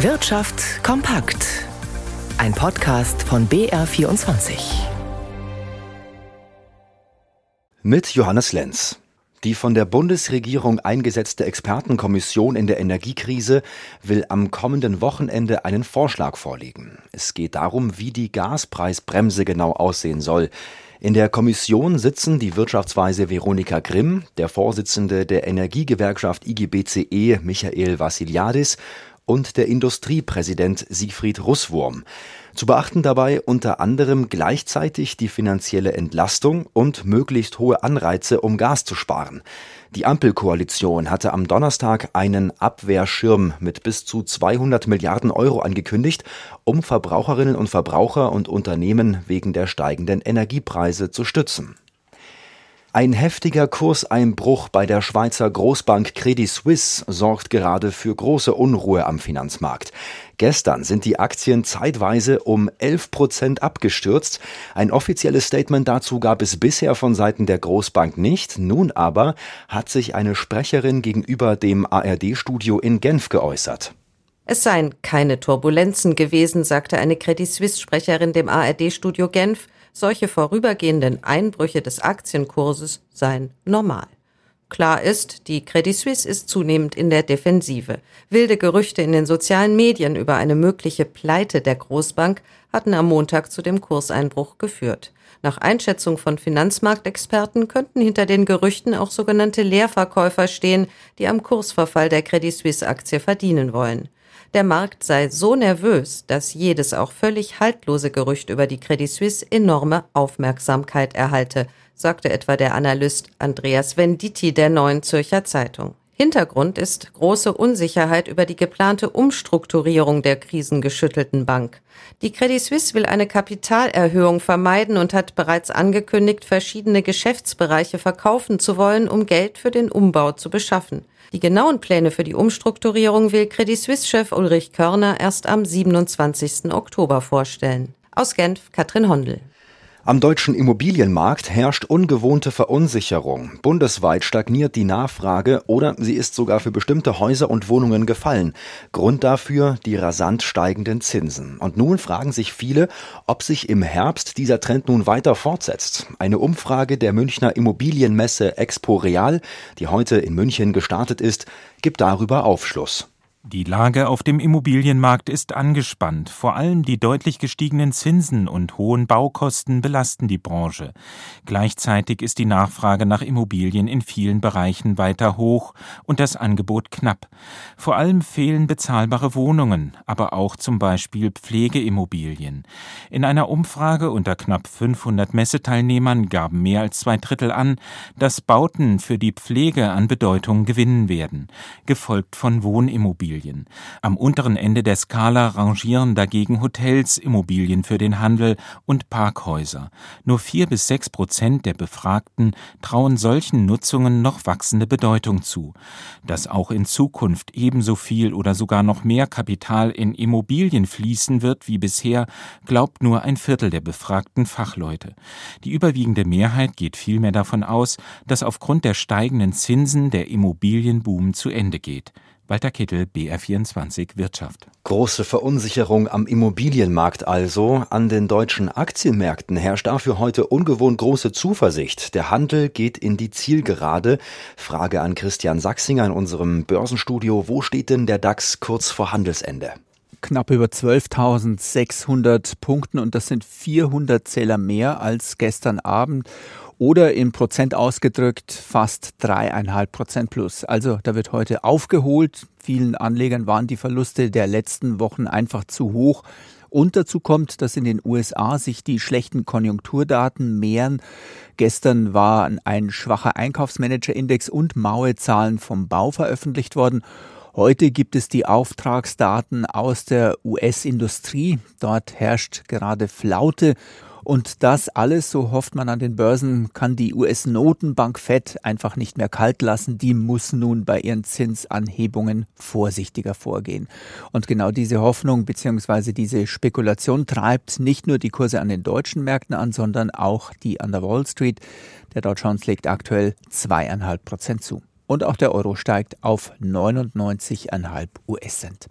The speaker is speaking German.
Wirtschaft kompakt. Ein Podcast von BR24. Mit Johannes Lenz. Die von der Bundesregierung eingesetzte Expertenkommission in der Energiekrise will am kommenden Wochenende einen Vorschlag vorlegen. Es geht darum, wie die Gaspreisbremse genau aussehen soll. In der Kommission sitzen die Wirtschaftsweise Veronika Grimm, der Vorsitzende der Energiegewerkschaft IGBCE Michael Vassiliadis und der Industriepräsident Siegfried Russwurm. Zu beachten dabei unter anderem gleichzeitig die finanzielle Entlastung und möglichst hohe Anreize, um Gas zu sparen. Die Ampelkoalition hatte am Donnerstag einen Abwehrschirm mit bis zu 200 Milliarden Euro angekündigt, um Verbraucherinnen und Verbraucher und Unternehmen wegen der steigenden Energiepreise zu stützen. Ein heftiger Kurseinbruch bei der Schweizer Großbank Credit Suisse sorgt gerade für große Unruhe am Finanzmarkt. Gestern sind die Aktien zeitweise um 11 Prozent abgestürzt. Ein offizielles Statement dazu gab es bisher von Seiten der Großbank nicht. Nun aber hat sich eine Sprecherin gegenüber dem ARD-Studio in Genf geäußert. Es seien keine Turbulenzen gewesen, sagte eine Credit Suisse-Sprecherin dem ARD-Studio Genf. Solche vorübergehenden Einbrüche des Aktienkurses seien normal. Klar ist, die Credit Suisse ist zunehmend in der Defensive. Wilde Gerüchte in den sozialen Medien über eine mögliche Pleite der Großbank hatten am Montag zu dem Kurseinbruch geführt. Nach Einschätzung von Finanzmarktexperten könnten hinter den Gerüchten auch sogenannte Leerverkäufer stehen, die am Kursverfall der Credit Suisse Aktie verdienen wollen. Der Markt sei so nervös, dass jedes auch völlig haltlose Gerücht über die Credit Suisse enorme Aufmerksamkeit erhalte, sagte etwa der Analyst Andreas Venditti der Neuen Zürcher Zeitung. Hintergrund ist große Unsicherheit über die geplante Umstrukturierung der krisengeschüttelten Bank. Die Credit Suisse will eine Kapitalerhöhung vermeiden und hat bereits angekündigt, verschiedene Geschäftsbereiche verkaufen zu wollen, um Geld für den Umbau zu beschaffen. Die genauen Pläne für die Umstrukturierung will Credit Suisse-Chef Ulrich Körner erst am 27. Oktober vorstellen. Aus Genf, Katrin Hondel. Am deutschen Immobilienmarkt herrscht ungewohnte Verunsicherung. Bundesweit stagniert die Nachfrage oder sie ist sogar für bestimmte Häuser und Wohnungen gefallen. Grund dafür die rasant steigenden Zinsen. Und nun fragen sich viele, ob sich im Herbst dieser Trend nun weiter fortsetzt. Eine Umfrage der Münchner Immobilienmesse Expo Real, die heute in München gestartet ist, gibt darüber Aufschluss. Die Lage auf dem Immobilienmarkt ist angespannt. Vor allem die deutlich gestiegenen Zinsen und hohen Baukosten belasten die Branche. Gleichzeitig ist die Nachfrage nach Immobilien in vielen Bereichen weiter hoch und das Angebot knapp. Vor allem fehlen bezahlbare Wohnungen, aber auch zum Beispiel Pflegeimmobilien. In einer Umfrage unter knapp 500 Messeteilnehmern gaben mehr als zwei Drittel an, dass Bauten für die Pflege an Bedeutung gewinnen werden, gefolgt von Wohnimmobilien. Immobilien. Am unteren Ende der Skala rangieren dagegen Hotels, Immobilien für den Handel und Parkhäuser. Nur vier bis sechs Prozent der Befragten trauen solchen Nutzungen noch wachsende Bedeutung zu. Dass auch in Zukunft ebenso viel oder sogar noch mehr Kapital in Immobilien fließen wird wie bisher, glaubt nur ein Viertel der befragten Fachleute. Die überwiegende Mehrheit geht vielmehr davon aus, dass aufgrund der steigenden Zinsen der Immobilienboom zu Ende geht. Walter Kittel, BR24 Wirtschaft. Große Verunsicherung am Immobilienmarkt also. An den deutschen Aktienmärkten herrscht dafür heute ungewohnt große Zuversicht. Der Handel geht in die Zielgerade. Frage an Christian Sachsinger in unserem Börsenstudio. Wo steht denn der DAX kurz vor Handelsende? Knapp über 12.600 Punkten und das sind 400 Zähler mehr als gestern Abend oder in Prozent ausgedrückt fast dreieinhalb Prozent plus. Also da wird heute aufgeholt. Vielen Anlegern waren die Verluste der letzten Wochen einfach zu hoch. Und dazu kommt, dass in den USA sich die schlechten Konjunkturdaten mehren. Gestern war ein schwacher Einkaufsmanager-Index und Mauezahlen vom Bau veröffentlicht worden. Heute gibt es die Auftragsdaten aus der US-Industrie. Dort herrscht gerade Flaute und das alles, so hofft man an den Börsen, kann die US-Notenbank Fed einfach nicht mehr kalt lassen. Die muss nun bei ihren Zinsanhebungen vorsichtiger vorgehen. Und genau diese Hoffnung bzw. diese Spekulation treibt nicht nur die Kurse an den deutschen Märkten an, sondern auch die an der Wall Street. Der Dow Jones legt aktuell zweieinhalb Prozent zu. Und auch der Euro steigt auf 99,5 US-Cent.